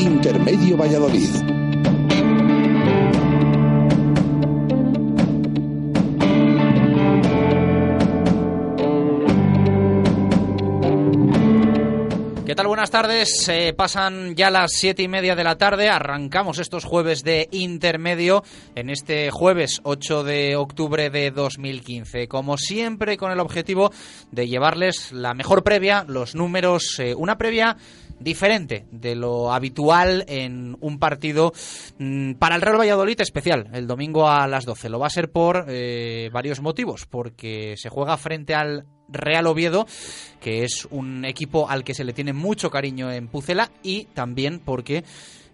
Intermedio Valladolid. ¿Qué tal? Buenas tardes. Pasan ya las siete y media de la tarde. Arrancamos estos jueves de intermedio en este jueves 8 de octubre de 2015. Como siempre, con el objetivo de llevarles la mejor previa, los números, eh, una previa diferente de lo habitual en un partido mm, para el Real Valladolid especial, el domingo a las 12. Lo va a ser por eh, varios motivos, porque se juega frente al Real Oviedo, que es un equipo al que se le tiene mucho cariño en Pucela, y también porque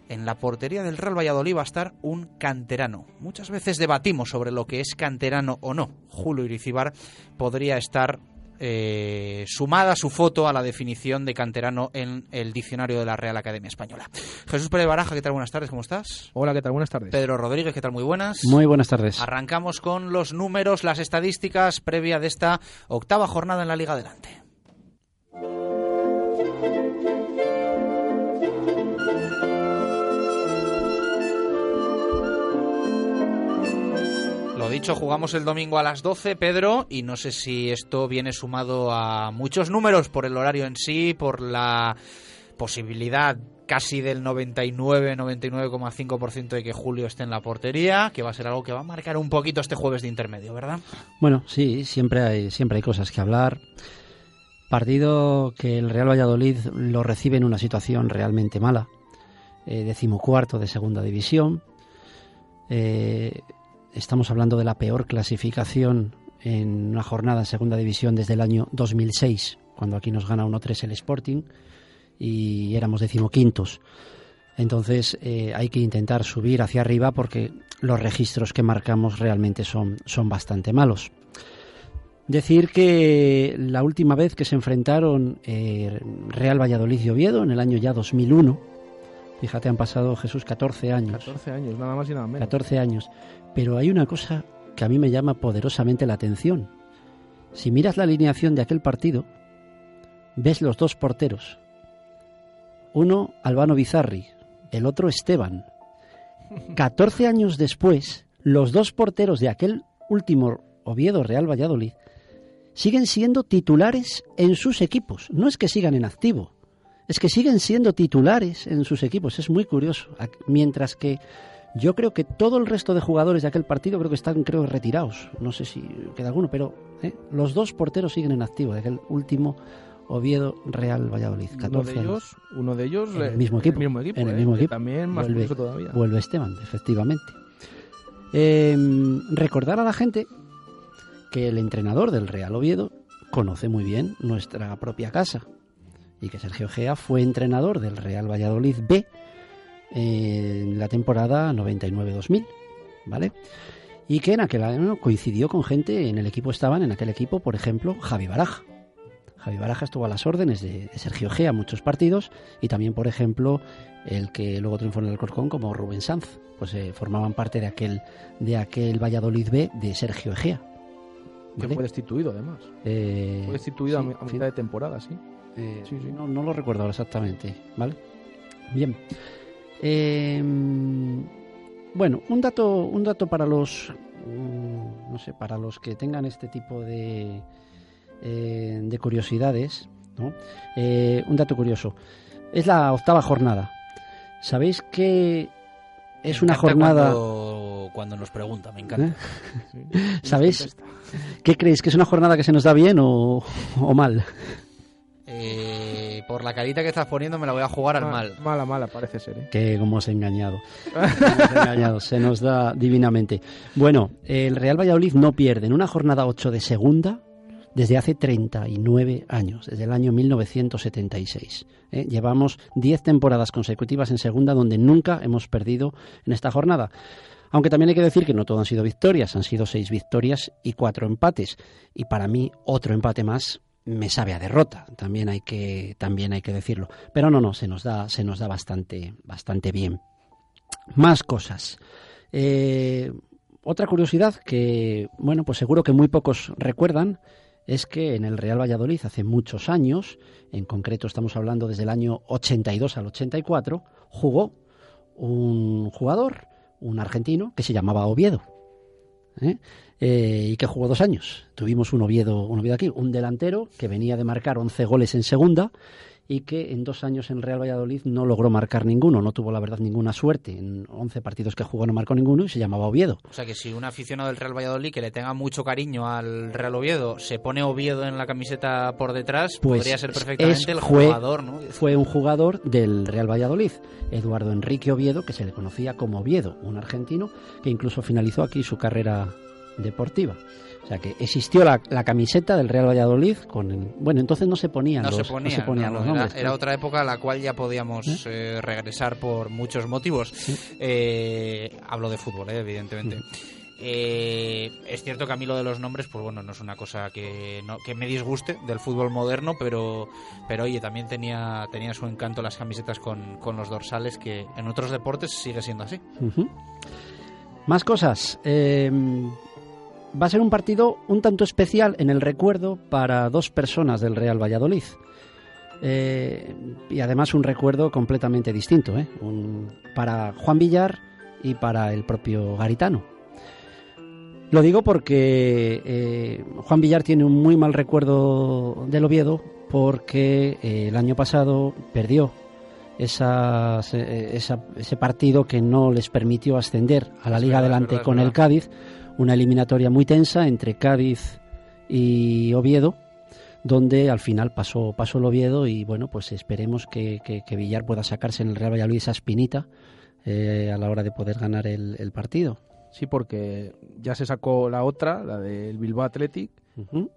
en la portería del Real Valladolid va a estar un canterano. Muchas veces debatimos sobre lo que es canterano o no. Julio Iricibar podría estar eh, sumada su foto a la definición de canterano en el diccionario de la Real Academia Española. Jesús Pérez Baraja, ¿qué tal? Buenas tardes, ¿cómo estás? Hola, ¿qué tal? Buenas tardes. Pedro Rodríguez, ¿qué tal? Muy buenas. Muy buenas tardes. Arrancamos con los números, las estadísticas previa de esta octava jornada en la Liga Adelante. Dicho, jugamos el domingo a las 12, Pedro, y no sé si esto viene sumado a muchos números por el horario en sí, por la posibilidad casi del 99, 99,5% de que Julio esté en la portería, que va a ser algo que va a marcar un poquito este jueves de intermedio, ¿verdad? Bueno, sí, siempre hay, siempre hay cosas que hablar. Partido que el Real Valladolid lo recibe en una situación realmente mala. Eh, decimocuarto de segunda división. Eh, estamos hablando de la peor clasificación en una jornada en segunda división desde el año 2006, cuando aquí nos gana 1-3 el Sporting y éramos decimoquintos. Entonces eh, hay que intentar subir hacia arriba porque los registros que marcamos realmente son, son bastante malos. Decir que la última vez que se enfrentaron eh, Real Valladolid y Oviedo, en el año ya 2001, fíjate, han pasado Jesús 14 años. 14 años, nada más y nada menos. 14 años. Pero hay una cosa que a mí me llama poderosamente la atención. Si miras la alineación de aquel partido, ves los dos porteros. Uno, Albano Bizarri, el otro, Esteban. 14 años después, los dos porteros de aquel último Oviedo Real Valladolid siguen siendo titulares en sus equipos. No es que sigan en activo, es que siguen siendo titulares en sus equipos. Es muy curioso. Mientras que yo creo que todo el resto de jugadores de aquel partido creo que están creo retirados. No sé si queda alguno, pero ¿eh? los dos porteros siguen en activo de aquel último Oviedo Real Valladolid. 14 uno de ellos, uno de ellos en el mismo equipo. El mismo equipo, en el ¿eh? mismo equipo. También más vuelve, todavía. vuelve Esteban, efectivamente. Eh, recordar a la gente que el entrenador del Real Oviedo conoce muy bien nuestra propia casa y que Sergio Gea fue entrenador del Real Valladolid B en la temporada 99-2000, ¿vale? Y que en aquel año coincidió con gente, en el equipo estaban, en aquel equipo, por ejemplo, Javi Baraja. Javi Baraja estuvo a las órdenes de, de Sergio Gea en muchos partidos y también, por ejemplo, el que luego triunfó en el Alcorcón como Rubén Sanz, pues eh, formaban parte de aquel, de aquel Valladolid B de Sergio Egea. Que fue destituido, además. Eh, Fue destituido sí, a, sí. mitad de temporada, sí. Eh, Sí, sí. No, no lo recuerdo ahora exactamente, ¿vale? Bien. Eh, bueno, un dato, un dato para los, mm, no sé, para los que tengan este tipo de, eh, de curiosidades, ¿no? Eh, un dato curioso. Es la octava jornada. ¿Sabéis que es Me una jornada... Cuando, cuando nos pregunta, me encanta. ¿Eh? sí. ¿Sabéis? ¿Qué creéis? ¿Que es una jornada que se nos da bien o, o mal? Eh, por la carita que estás poniendo me la voy a jugar al Ma- mal. Mala, mala, parece ser, ¿eh? Que como os he engañado. Como os he engañado. Se nos da divinamente. Bueno, el Real Valladolid no pierde en una jornada 8 de segunda desde hace 39 años, desde el año 1976. ¿eh? Llevamos 10 temporadas consecutivas en segunda donde nunca hemos perdido en esta jornada. Aunque también hay que decir que no todo han sido victorias, han sido seis victorias y cuatro empates. Y para mí, otro empate más me sabe a derrota. También hay que, también hay que decirlo. Pero no, no, se nos da, se nos da bastante, bastante bien. Más cosas. Eh, otra curiosidad que, bueno, pues seguro que muy pocos recuerdan es que en el Real Valladolid hace muchos años, en concreto estamos hablando desde el año 82 al 84, jugó un jugador, un argentino, que se llamaba Oviedo. ¿Eh? Eh, y que jugó dos años. Tuvimos un Oviedo, un Oviedo aquí, un delantero que venía de marcar 11 goles en segunda y que en dos años en Real Valladolid no logró marcar ninguno, no tuvo la verdad ninguna suerte. En 11 partidos que jugó no marcó ninguno y se llamaba Oviedo. O sea que si un aficionado del Real Valladolid que le tenga mucho cariño al Real Oviedo se pone Oviedo en la camiseta por detrás, Pues podría ser es- perfectamente el fue- jugador, ¿no? Fue un jugador del Real Valladolid, Eduardo Enrique Oviedo, que se le conocía como Oviedo, un argentino que incluso finalizó aquí su carrera deportiva. O sea que existió la, la camiseta del Real Valladolid con el, bueno entonces no se ponían No los, se ponía, no se ponían no, los era- nombres era, otra época a la cual ya podíamos eh, regresar por muchos motivos. Eh, hablo de fútbol, eh, evidentemente. Eh, es cierto que a mí lo de los nombres, pues bueno, no es una cosa que, no- que me disguste del fútbol moderno, pero, pero oye, también tenía, tenía su encanto las camisetas con, con los dorsales, que en otros deportes sigue siendo así. Más cosas. Eh, va a ser un partido un tanto especial en el recuerdo para dos personas del Real Valladolid. Eh, y además un recuerdo completamente distinto, ¿eh? Un- para Juan Villar y para el propio Garitano. Lo digo porque eh, Juan Villar tiene un muy mal recuerdo del Oviedo porque el año pasado perdió eh, esa- ese partido que no les permitió ascender a la Es Liga verdad, Adelante verdad, con el. Cádiz, una eliminatoria muy tensa entre Cádiz y Oviedo, donde al final pasó, pasó el Oviedo y bueno, pues esperemos que, que- que Villar pueda sacarse en el Real Valladolid esa espinita eh, a la hora de poder ganar el, el partido. Sí, porque ya se sacó la otra, la del Bilbao Athletic,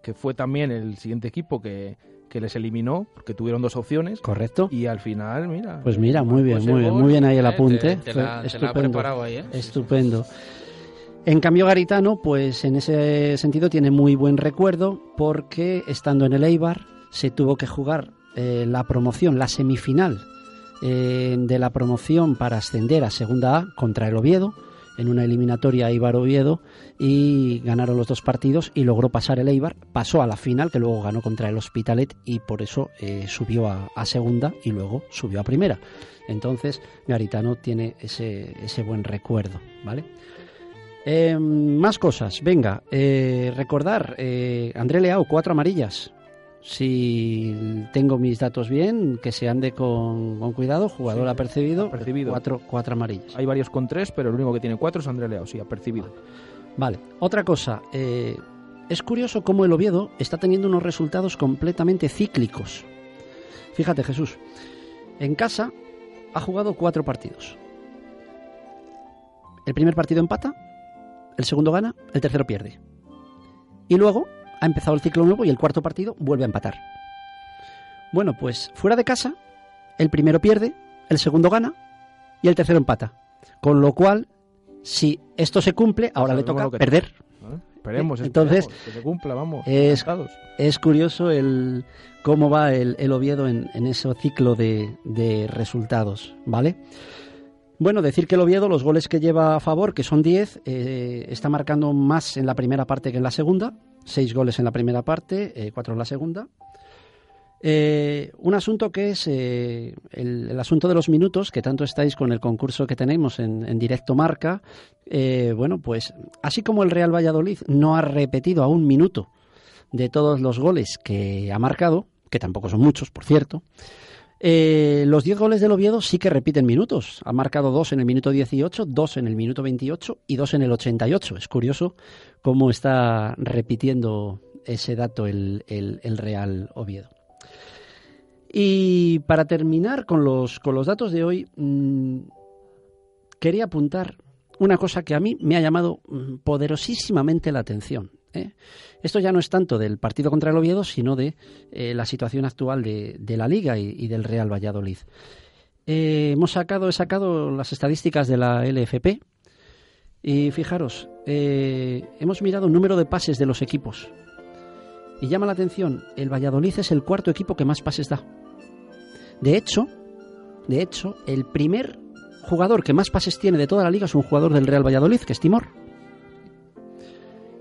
que fue también el siguiente equipo que, que les eliminó, porque tuvieron dos opciones. Correcto. Y al final, mira. Pues mira, muy bien, muy bien, muy bien ahí el Eh, apunte. te- la- te la ha estupendo. preparado ahí, ¿eh? Estupendo. En cambio, Garitano, pues en ese sentido tiene muy buen recuerdo porque estando en el Eibar se tuvo que jugar eh, la promoción, la semifinal eh, de la promoción para ascender a Segunda A contra el Oviedo en una eliminatoria Eibar-Oviedo y ganaron los dos partidos y logró pasar el Eibar, pasó a la final que luego ganó contra el Hospitalet y por eso eh, subió a, segunda y luego subió a primera. Entonces Garitano tiene ese, ese buen recuerdo, ¿vale? Eh, más cosas, venga, eh, recordar, eh, André Leao, cuatro amarillas. Si tengo mis datos bien, que se ande con, con cuidado, jugador Sí, apercibido, apercibido. Cuatro, cuatro amarillas. Hay varios con tres, pero el único que tiene cuatro es André Leao, sí, apercibido. Vale, otra cosa. eh, es curioso cómo el Oviedo está teniendo unos resultados completamente cíclicos. Fíjate, Jesús. En casa ha jugado cuatro partidos. El primer partido empata, el segundo gana, el tercero pierde. Y luego ha empezado el ciclo nuevo y el cuarto partido vuelve a empatar. Bueno, pues fuera de casa, el primero pierde, el segundo gana y el tercero empata. Con lo cual, si esto se cumple, ahora le toca perder. ¿eh? Esperemos, Entonces, esperemos, que se cumpla, vamos. es- curioso el cómo va el, el Oviedo en, en ese ciclo de, de resultados, ¿vale? Bueno, decir que el Oviedo, los goles que lleva a favor, que son 10, eh, está marcando más en la primera parte que en la segunda. Seis goles en la primera parte, eh, cuatro en la segunda. Eh, un asunto que es el, asunto de los minutos, que tanto estáis con el concurso que tenemos en, directo marca. Bueno, pues así como el Real Valladolid no ha repetido a un minuto de todos los goles que ha marcado, que tampoco son muchos, por cierto, eh, los 10 goles del Oviedo sí que repiten minutos. Ha marcado dos en el minuto 18, dos en el minuto 28 y dos en el 88. Es curioso cómo está repitiendo ese dato el, Real Oviedo. Y para terminar con los, con los datos de hoy, mm, quería apuntar una cosa que a mí me ha llamado mm, poderosísimamente la atención. ¿Eh? Esto ya no es tanto del partido contra el Oviedo, sino de eh, la situación actual de, la Liga y, del Real Valladolid. Eh, hemos sacado, he sacado las estadísticas de la LFP y fijaros, hemos mirado el número de pases de los equipos y llama la atención, el Valladolid es el cuarto equipo que más pases da. De hecho, de hecho, el primer jugador que más pases tiene de toda la liga es un jugador del Real Valladolid, que es Timor.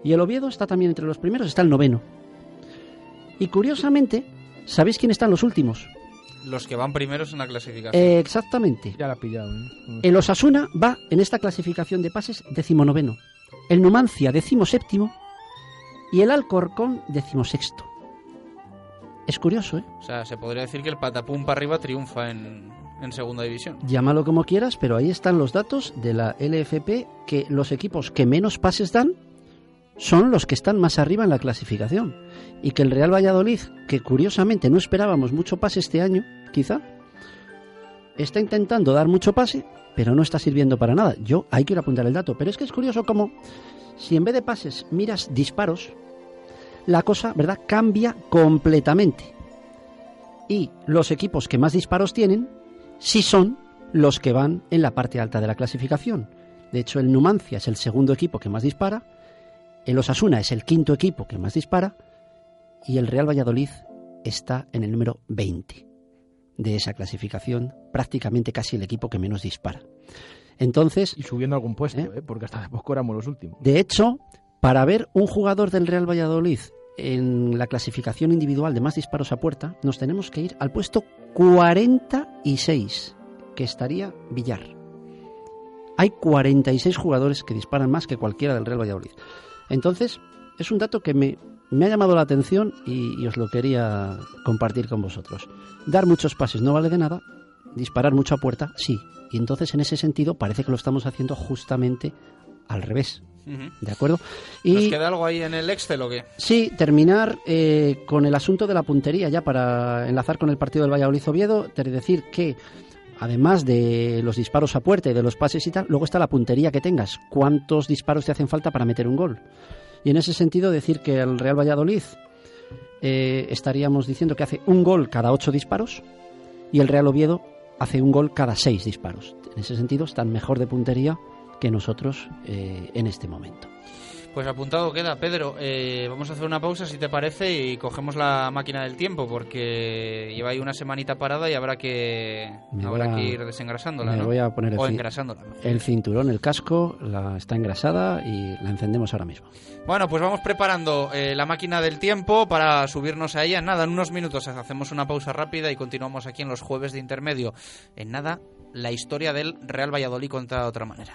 Y el Oviedo está también entre los primeros, está el noveno. Y curiosamente, ¿sabéis quién está en los últimos? Los que van primeros en la clasificación. Eh, exactamente. Ya la ha pillado. ¿eh? El Osasuna va en esta clasificación de pases decimonoveno. El Numancia decimoséptimo y el Alcorcón decimosexto. Es curioso, ¿eh? O sea, se podría decir que el patapum para arriba triunfa en, en segunda división. Llámalo como quieras, pero ahí están los datos de la LFP que los equipos que menos pases dan son los que están más arriba en la clasificación. Y que el Real Valladolid, que curiosamente no esperábamos mucho pase este año, quizá, está intentando dar mucho pase, pero no está sirviendo para nada. Yo hay que apuntar el dato, pero es que es curioso como si en vez de pases miras disparos, la cosa, ¿verdad?, cambia completamente. Y los equipos que más disparos tienen, sí son los que van en la parte alta de la clasificación. De hecho, el Numancia es el segundo equipo que más dispara, el Osasuna es el quinto equipo que más dispara y el Real Valladolid está en el número 20 de esa clasificación, prácticamente casi el equipo que menos dispara. Entonces, Y subiendo algún puesto, ¿Eh? ¿eh? porque hasta hace poco éramos los últimos. de hecho, para ver un jugador del Real Valladolid en la clasificación individual de más disparos a puerta, nos tenemos que ir al puesto 46, que estaría Villar. Hay 46 jugadores que disparan más que cualquiera del Real Valladolid. Entonces, es un dato que me, me ha llamado la atención y, y os lo quería compartir con vosotros. Dar muchos pases no vale de nada, disparar mucho a puerta sí. Y entonces, en ese sentido, parece que lo estamos haciendo justamente al revés. ¿De acuerdo? ¿Nos Y queda algo ahí en el Excel o qué? sí, terminar eh, con el asunto de la puntería, ya para enlazar con el partido del Valladolid-Oviedo, decir que además de los disparos a puerta y de los pases y tal, luego está la puntería que tengas. ¿Cuántos disparos te hacen falta para meter un gol? Y en ese sentido, decir que el Real Valladolid eh, estaríamos diciendo que hace un gol cada ocho disparos y el Real Oviedo hace un gol cada seis disparos. En ese sentido, están mejor de puntería que nosotros eh, en este momento. Pues apuntado queda, Pedro. Eh, vamos a hacer una pausa, si te parece, y cogemos la máquina del tiempo, porque lleva ahí una semanita parada y habrá que Me habrá a- que ir desengrasándola, me ¿no? voy a poner el. El cinturón, el casco, la, está engrasada y la encendemos ahora mismo. Bueno, pues vamos preparando eh, la máquina del tiempo para subirnos a ella. Nada, en unos minutos hacemos una pausa rápida y continuamos aquí en los jueves de intermedio. En nada, la historia del Real Valladolid contada de otra manera.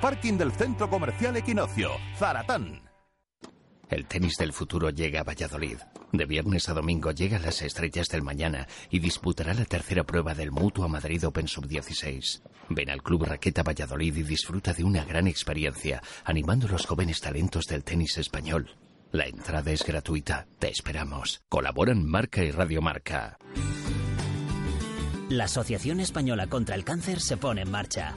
parking del Centro Comercial Equinoccio. Zaratán. El tenis del futuro llega a Valladolid. De viernes a domingo llegan las estrellas del mañana y disputará la tercera prueba del Mutua Madrid Open Sub-16. Ven al Club Raqueta Valladolid y disfruta de una gran experiencia, animando a los jóvenes talentos del tenis español. La entrada es gratuita. Te esperamos. Colaboran Marca y Radio Marca. La Asociación Española contra el Cáncer se pone en marcha.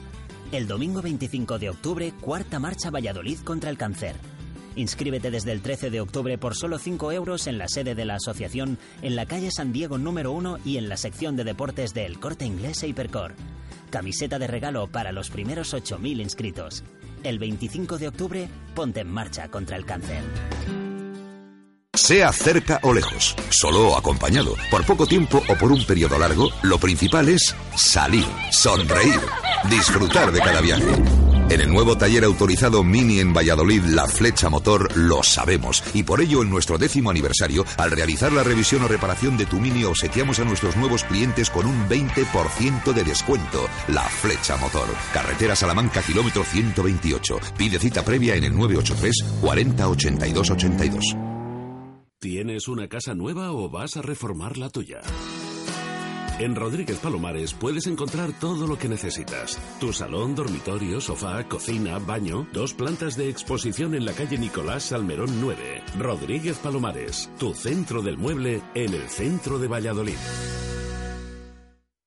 El domingo 25 de octubre, cuarta marcha Valladolid contra el cáncer. Inscríbete desde el 13 de octubre por solo 5 euros en la sede de la asociación, en la calle San Diego número 1 y en la sección de deportes de El Corte Inglés e Hipercor. Camiseta de regalo para los primeros 8.000 inscritos. El 25 de octubre, ponte en marcha contra el cáncer. Sea cerca o lejos, solo o acompañado, por poco tiempo o por un periodo largo, lo principal es salir, sonreír, disfrutar de cada viaje. En el nuevo taller autorizado Mini en Valladolid, La Flecha Motor, lo sabemos. Y por ello, en nuestro décimo aniversario, al realizar la revisión o reparación de tu Mini, obsequiamos a nuestros nuevos clientes con un 20% de descuento. La Flecha Motor. Carretera Salamanca, kilómetro 128. Pide cita previa en el 983 40 82 82. ¿Tienes una casa nueva o vas a reformar la tuya? En Rodríguez Palomares puedes encontrar todo lo que necesitas. Tu salón, dormitorio, sofá, cocina, baño, dos plantas de exposición en la calle Nicolás Salmerón 9. Rodríguez Palomares, tu centro del mueble en el centro de Valladolid.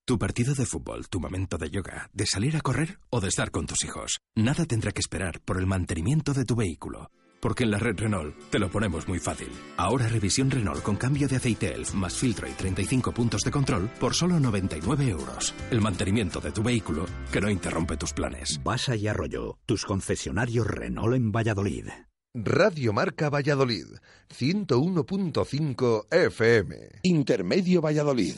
Tu partido de fútbol, tu momento de yoga, de salir a correr o de estar con tus hijos. Nada tendrá que esperar por el mantenimiento de tu vehículo. Porque en la red Renault te lo ponemos muy fácil. Ahora revisión Renault con cambio de aceite ELF más filtro y 35 puntos de control por solo 99 euros. El mantenimiento de tu vehículo que no interrumpe tus planes. Basa y Arroyo, tus concesionarios Renault en Valladolid. Radio Marca Valladolid, 101.5 FM. Intermedio Valladolid.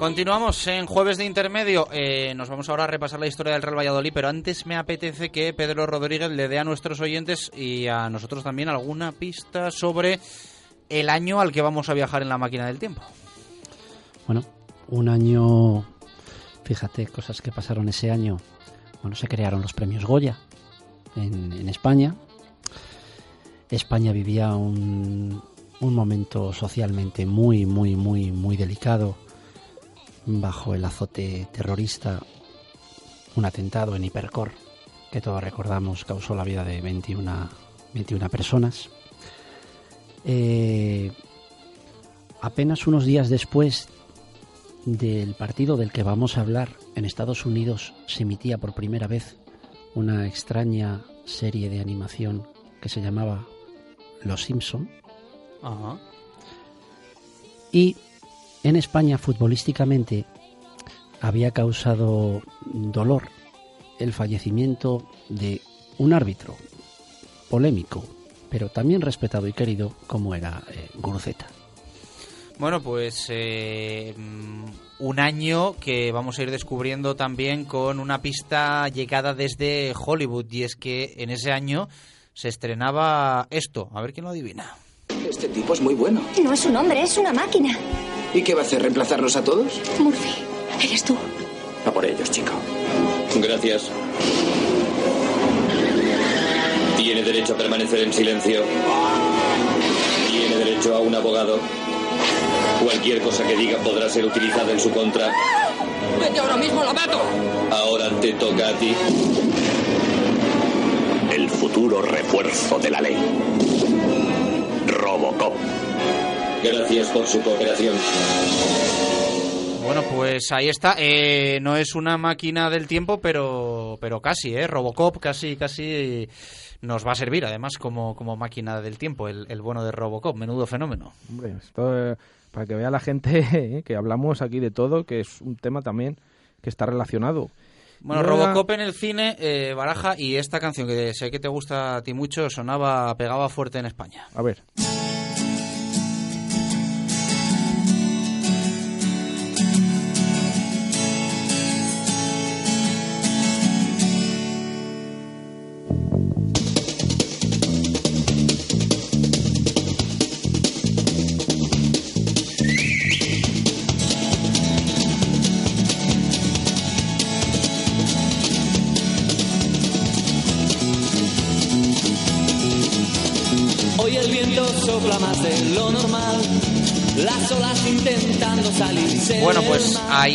Continuamos en jueves de intermedio. Eh, nos vamos ahora a repasar la historia del Real Valladolid, pero antes me apetece que Pedro Rodríguez le dé a nuestros oyentes y a nosotros también alguna pista sobre el año al que vamos a viajar en la máquina del tiempo. Bueno, un año, fíjate, cosas que pasaron ese año. Bueno, se crearon los premios Goya en, en España. España vivía un, un momento socialmente muy, muy, muy, muy delicado bajo el azote terrorista, un atentado en Hipercor, que todos recordamos causó la vida de 21, 21 personas. Eh, apenas unos días después del partido del que vamos a hablar, en Estados Unidos se emitía por primera vez una extraña serie de animación que se llamaba Los Simpson. Y en España futbolísticamente había causado dolor el fallecimiento de un árbitro polémico, pero también respetado y querido como era eh, Guruceta. Bueno, pues eh, mm, un año que vamos a ir descubriendo también con una pista llegada desde Hollywood y es que en ese año se estrenaba esto, a ver quién lo adivina. Este tipo es muy bueno. No es un hombre, es una máquina. ¿Y qué va a hacer? ¿Reemplazarnos a todos? Murphy, eres tú. A por ellos, chico. Gracias. Tiene derecho a permanecer en silencio. Tiene derecho a un abogado. Cualquier cosa que diga podrá ser utilizada en su contra. ¡Vete ahora mismo, la mato! Ahora te toca a ti. El futuro refuerzo de la ley. Robocop. Gracias por su cooperación. Bueno, pues ahí está. Eh, no es una máquina del tiempo, pero, pero casi, ¿eh? Robocop casi, casi nos va a servir, además, como, como máquina del tiempo, el, el bueno de Robocop. Menudo fenómeno. Hombre, esto, eh, para que vea la gente eh, que hablamos aquí de todo, que es un tema también que está relacionado. Bueno, Robocop en el cine, eh, Baraja, y esta canción que sé que te gusta a ti mucho, sonaba, pegaba fuerte en España. A ver.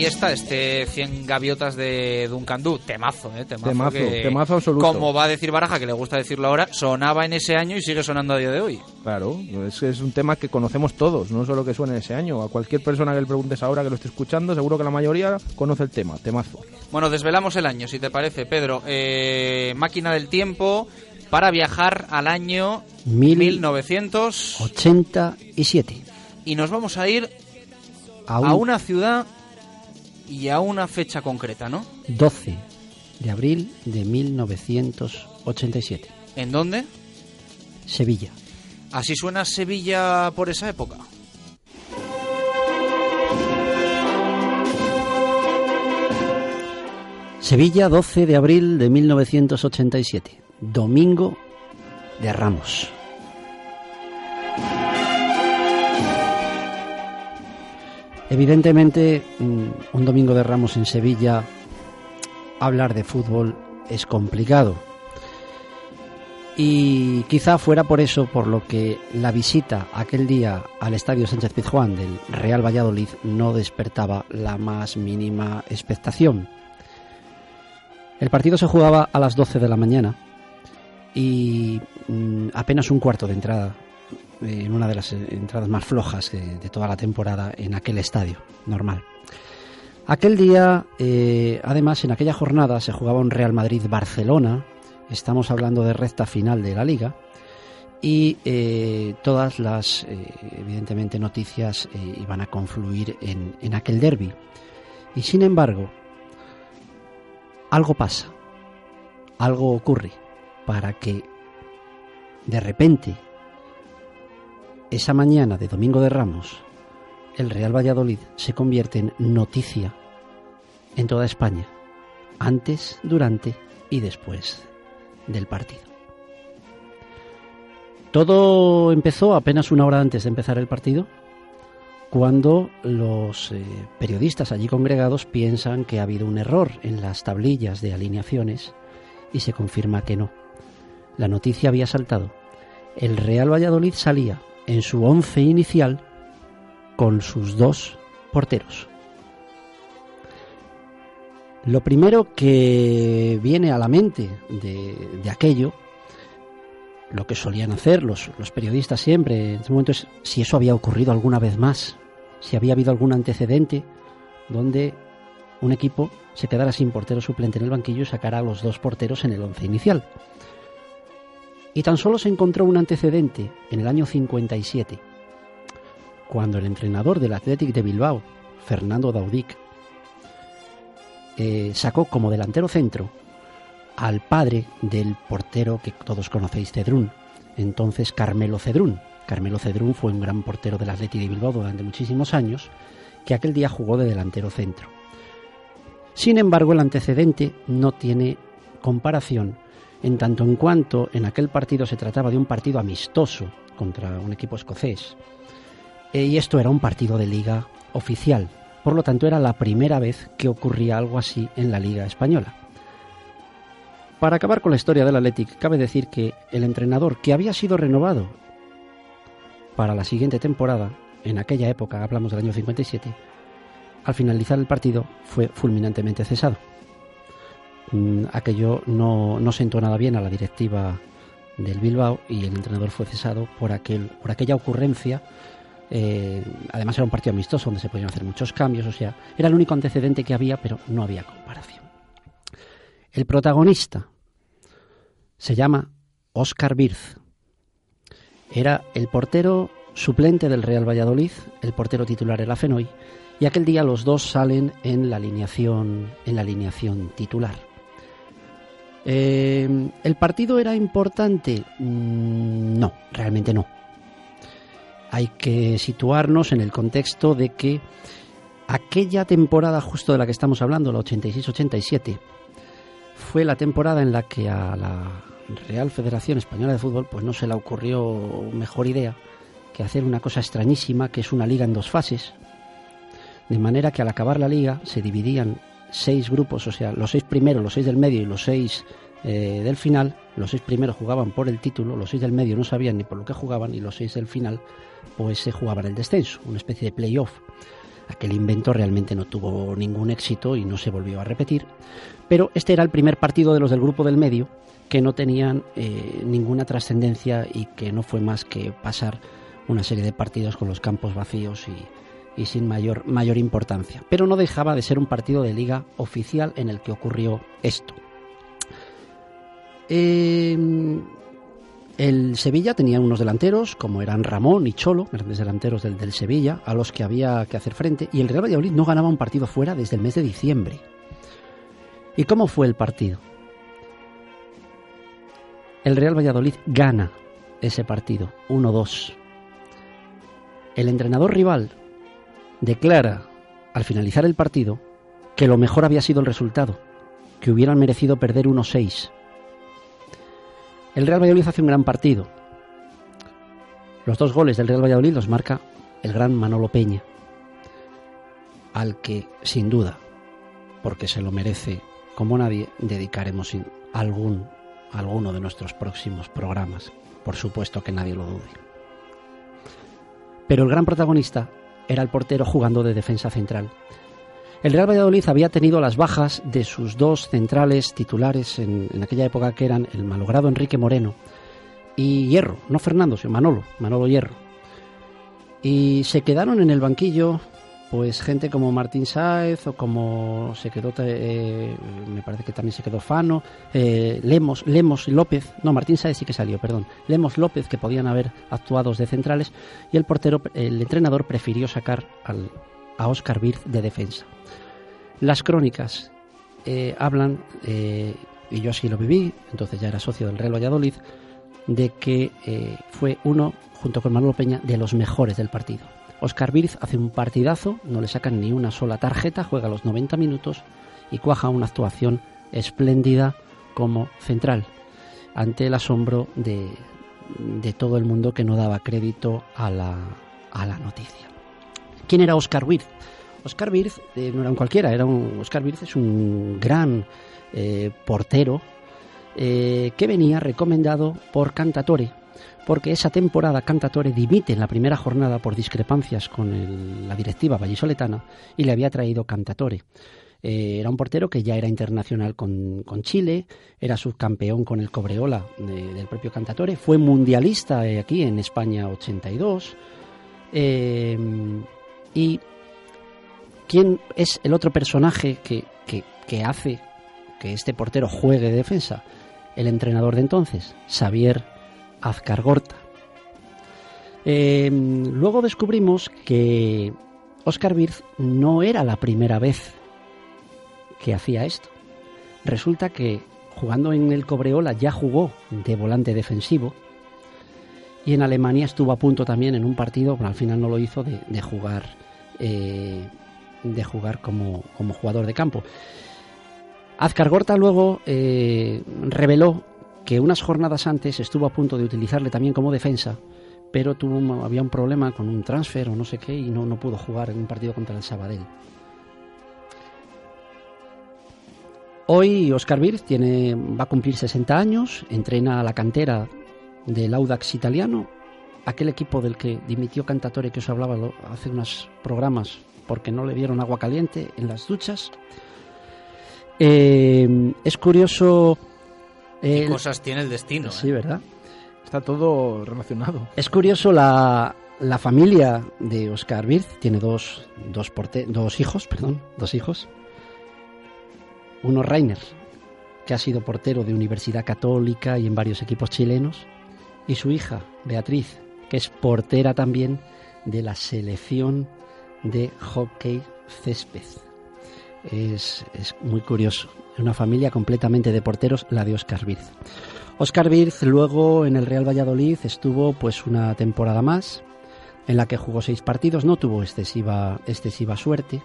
Ahí está, este 100 gaviotas de Duncan Du, temazo, ¿eh? Temazo, Temazo, que, temazo absoluto. Como va a decir Baraja, que le gusta decirlo ahora, sonaba en ese año y sigue sonando a día de hoy. Claro, es, es un tema que conocemos todos, no solo que suene ese año. A cualquier persona que le preguntes ahora que lo esté escuchando, seguro que la mayoría conoce el tema, temazo. Bueno, desvelamos el año, si te parece, Pedro. Eh, máquina del tiempo para viajar al año Mil- 1900 87. y nos vamos a ir A a, un- una ciudad y a una fecha concreta, ¿no? 12 de abril de 1987. ¿En dónde? Sevilla. Así suena Sevilla por esa época. Sevilla, 12 de abril de 1987. Domingo de Ramos. Evidentemente, mm, un domingo de Ramos en Sevilla, hablar de fútbol es complicado. Y quizá fuera por eso por lo que la visita aquel día al Estadio Sánchez Pizjuán del Real Valladolid no despertaba la más mínima expectación. El partido se jugaba a las 12 de la mañana y mm, apenas un cuarto de entrada en una de las entradas más flojas de, de toda la temporada en aquel estadio normal. Aquel día, eh, además, en aquella jornada se jugaba un Real Madrid-Barcelona. Estamos hablando de recta final de la liga. Y eh, todas las, eh, evidentemente, noticias eh, iban a confluir en, en aquel derby. Y sin embargo, algo pasa. Algo ocurre para que de repente, esa mañana de Domingo de Ramos, el Real Valladolid se convierte en noticia en toda España, antes, durante y después del partido. Todo empezó apenas una hora antes de empezar el partido, cuando los eh, periodistas allí congregados piensan que ha habido un error en las tablillas de alineaciones y se confirma que no. La noticia había saltado. El Real Valladolid salía en su once inicial con sus dos porteros. Lo primero que viene a la mente de, de aquello, lo que solían hacer los, los, periodistas siempre en ese momento es si eso había ocurrido alguna vez más, si había habido algún antecedente donde un equipo se quedara sin portero suplente en el banquillo y sacara a los dos porteros en el once inicial. Y tan solo se encontró un antecedente en el año 57, cuando el entrenador del Athletic de Bilbao, Fernando Daudic, eh, sacó como delantero centro al padre del portero que todos conocéis, Cedrún, entonces Carmelo Cedrún. Carmelo Cedrún fue un gran portero del Athletic de Bilbao durante muchísimos años, que aquel día jugó de delantero centro. Sin embargo, el antecedente no tiene comparación en tanto en cuanto en aquel partido se trataba de un partido amistoso contra un equipo escocés, y esto era un partido de liga oficial. Por lo tanto, era la primera vez que ocurría algo así en la liga española. Para acabar con la historia del Athletic, cabe decir que el entrenador que había sido renovado para la siguiente temporada, en aquella época, hablamos del año 57, al finalizar el partido fue fulminantemente cesado. Mm, aquello no, no sentó nada bien a la directiva del Bilbao y el entrenador fue cesado por, aquel, por aquella ocurrencia eh, además era un partido amistoso donde se podían hacer muchos cambios, o sea, era el único antecedente que había, pero no había comparación. El protagonista se llama Oscar Birz. Era el portero suplente del Real Valladolid, el portero titular era Fenoy, y aquel día los dos salen en la alineación, en la alineación titular. Eh, ¿El partido era importante? Mm, no, realmente no hay que situarnos en el contexto de que aquella temporada justo de la que estamos hablando, la 86-87, fue la temporada en la que a la Real Federación Española de Fútbol pues no se le ocurrió mejor idea que hacer una cosa extrañísima que es una liga en dos fases, de manera que al acabar la liga se dividían seis grupos, o sea, los seis primeros, los seis del medio y los seis eh, del final, los seis primeros jugaban por el título, los seis del medio no sabían ni por lo que jugaban y los seis del final pues se jugaban el descenso, una especie de playoff. Aquel invento realmente no tuvo ningún éxito y no se volvió a repetir, pero este era el primer partido de los del grupo del medio que no tenían eh, ninguna trascendencia y que no fue más que pasar una serie de partidos con los campos vacíos y, y sin mayor, mayor importancia. Pero no dejaba de ser un partido de liga oficial en el que ocurrió esto. Eh, el Sevilla tenía unos delanteros, como eran Ramón y Cholo, grandes delanteros del, del, Sevilla, a los que había que hacer frente, y el Real Valladolid no ganaba un partido fuera desde el mes de diciembre. ¿Y cómo fue el partido? El Real Valladolid gana ese partido, 1-2. El entrenador rival declara, al finalizar el partido, que lo mejor había sido el resultado, que hubieran merecido perder 1-6 el Real Valladolid hace un gran partido. Los dos goles del Real Valladolid los marca el gran Manolo Peña, al que, sin duda, porque se lo merece como nadie, dedicaremos algún, alguno de nuestros próximos programas. Por supuesto que nadie lo dude. Pero el gran protagonista era el portero jugando de defensa central. El Real Valladolid había tenido las bajas de sus dos centrales titulares en, en aquella época que eran el malogrado Enrique Moreno y Hierro, no Fernando, sino Manolo, Manolo Hierro. Y se quedaron en el banquillo pues gente como Martín Sáez o como se quedó, eh, me parece que también se quedó Fano, eh, Lemos, Lemos López, no, Martín Sáez sí que salió, perdón, Lemos López que podían haber actuado de centrales y el portero, el entrenador prefirió sacar al, a Oscar Birz de defensa. Las crónicas eh, hablan, y yo así lo viví, entonces ya era socio del Real Valladolid, de que fue uno, junto con Manuel Peña, de los mejores del partido Oscar Birz hace un partidazo, no le sacan ni una sola tarjeta, juega los 90 minutos y cuaja una actuación espléndida como central, ante el asombro de, todo el mundo que no daba crédito a la, a la noticia. ¿Quién era Oscar Birz? Oscar Birz eh, no era un cualquiera, era un, Oscar Birz es un gran eh, portero eh, que venía recomendado por Cantatore, porque esa temporada Cantatore dimite en la primera jornada por discrepancias con la directiva vallisoletana y le había traído Cantatore. Eh, era un portero que ya era internacional con, Chile, era subcampeón con el Cobreola del propio Cantatore, fue mundialista eh, aquí en España 82. Eh, y ¿quién es el otro personaje que, que hace que este portero juegue de defensa? El entrenador de entonces, Xavier Azcargorta. Eh, luego descubrimos que Oscar Birz no era la primera vez que hacía esto. Resulta que jugando en el Cobreola ya jugó de volante defensivo y en Alemania estuvo a punto también en un partido, pero al final no lo hizo, de, jugar eh, de jugar como, jugador de campo. Azcargorta luego eh, reveló que unas jornadas antes estuvo a punto de utilizarle también como defensa, pero tuvo había un problema con un transfer o no sé qué y no, no pudo jugar en un partido contra el Sabadell. Hoy Oscar Birz tiene, va a cumplir 60 años, entrena a la cantera del Audax italiano, aquel equipo del que dimitió Cantatore que os hablaba hace unos programas porque no le dieron agua caliente en las duchas. Eh, es curioso ¿Qué cosas tiene el destino? Sí, ¿eh? ¿verdad? Está todo relacionado. Es curioso, la, la familia de Oscar Birz tiene dos, dos, dos hijos, perdón, dos hijos. Uno Rainer, que ha sido portero de Universidad Católica y en varios equipos chilenos, y su hija, Beatriz, que es portera también de la selección de hockey césped. Es, es muy curioso una familia completamente de porteros, la de Oscar Birz. Oscar Birz luego en el Real Valladolid estuvo pues una temporada más en la que jugó seis partidos, no tuvo excesiva, excesiva suerte.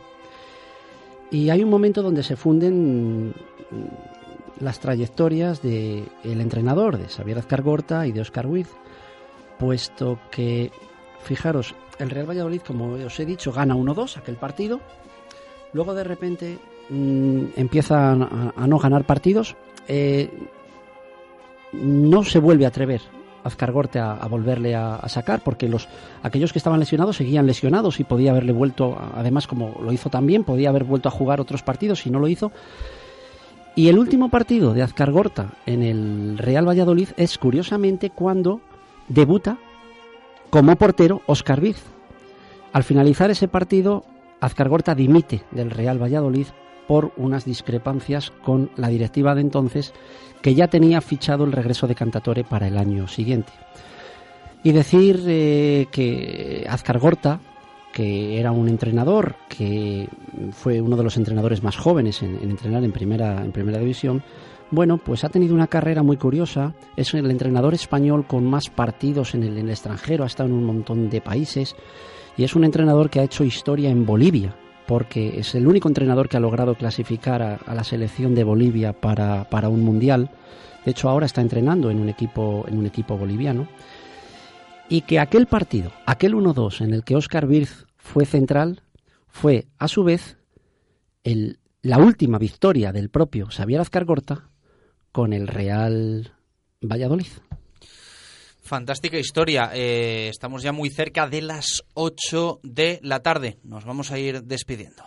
Y hay un momento donde se funden las trayectorias del el entrenador, de Xavier Azcargorta y de Oscar Birz, puesto que, fijaros, el Real Valladolid, como os he dicho, gana 1-2 aquel partido, luego de repente Mm, empieza a, no ganar partidos, eh, no se vuelve a atrever Azcargorte a, a volverle a, sacar porque los aquellos que estaban lesionados seguían lesionados y podía haberle vuelto, además como lo hizo también, podía haber vuelto a jugar otros partidos y no lo hizo. Y el último partido de Azcargorta en el Real Valladolid es curiosamente cuando debuta como portero Oscar Viz. Al finalizar ese partido, Azcargorta dimite del Real Valladolid por unas discrepancias con la directiva de entonces que ya tenía fichado el regreso de Cantatore para el año siguiente. Y decir eh, que Azcar Gorta, que era un entrenador, que fue uno de los entrenadores más jóvenes en, entrenar en primera, en primera división, bueno, pues ha tenido una carrera muy curiosa. Es el entrenador español con más partidos en el, en el, extranjero, ha estado en un montón de países. Y es un entrenador que ha hecho historia en Bolivia porque es el único entrenador que ha logrado clasificar a, la selección de Bolivia para, un mundial. De hecho, ahora está entrenando en un equipo, en un equipo boliviano. Y que aquel partido, aquel 1-2 en el que Oscar Birz fue central, fue a su vez la última victoria del propio Xavier Azcargorta con el Real Valladolid. Fantástica historia. Eh, estamos ya muy cerca de las 8 de la tarde. Nos vamos a ir despidiendo.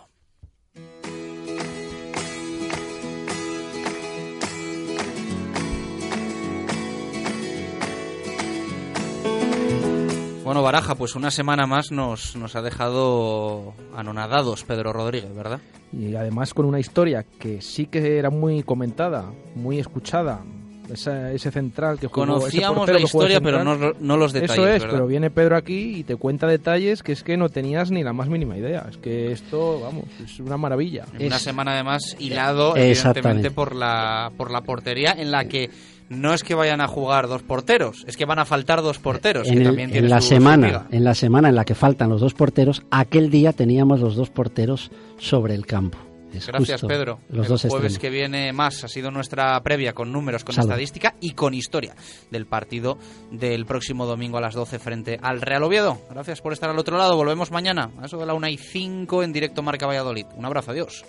Bueno, Baraja, pues una semana más nos, nos ha dejado anonadados Pedro Rodríguez, ¿verdad? Y además con una historia que sí que era muy comentada, muy escuchada, esa- ese central que jugó, Conocíamos la historia, pero no, no los detalles, Eso es, ¿verdad? pero viene Pedro aquí y te cuenta detalles que es que no tenías ni la más mínima idea. Es que esto, vamos, es una maravilla. Una semana además hilado, Exactamente. evidentemente, por la, por la portería en la que no es que vayan a jugar dos porteros, es que van a faltar dos porteros. En, que el- también tiene en la semana, en la semana en la que faltan los dos porteros, aquel día teníamos los dos porteros sobre el campo. Gracias, justo Pedro. Los el dos jueves que viene más ha sido nuestra previa con números, con Salud. estadística y con historia del partido del próximo domingo a las 12 frente al Real Oviedo. Gracias por estar al otro lado. Volvemos mañana a eso de la 1 y 5 en directo Marca Valladolid. Un abrazo, adiós.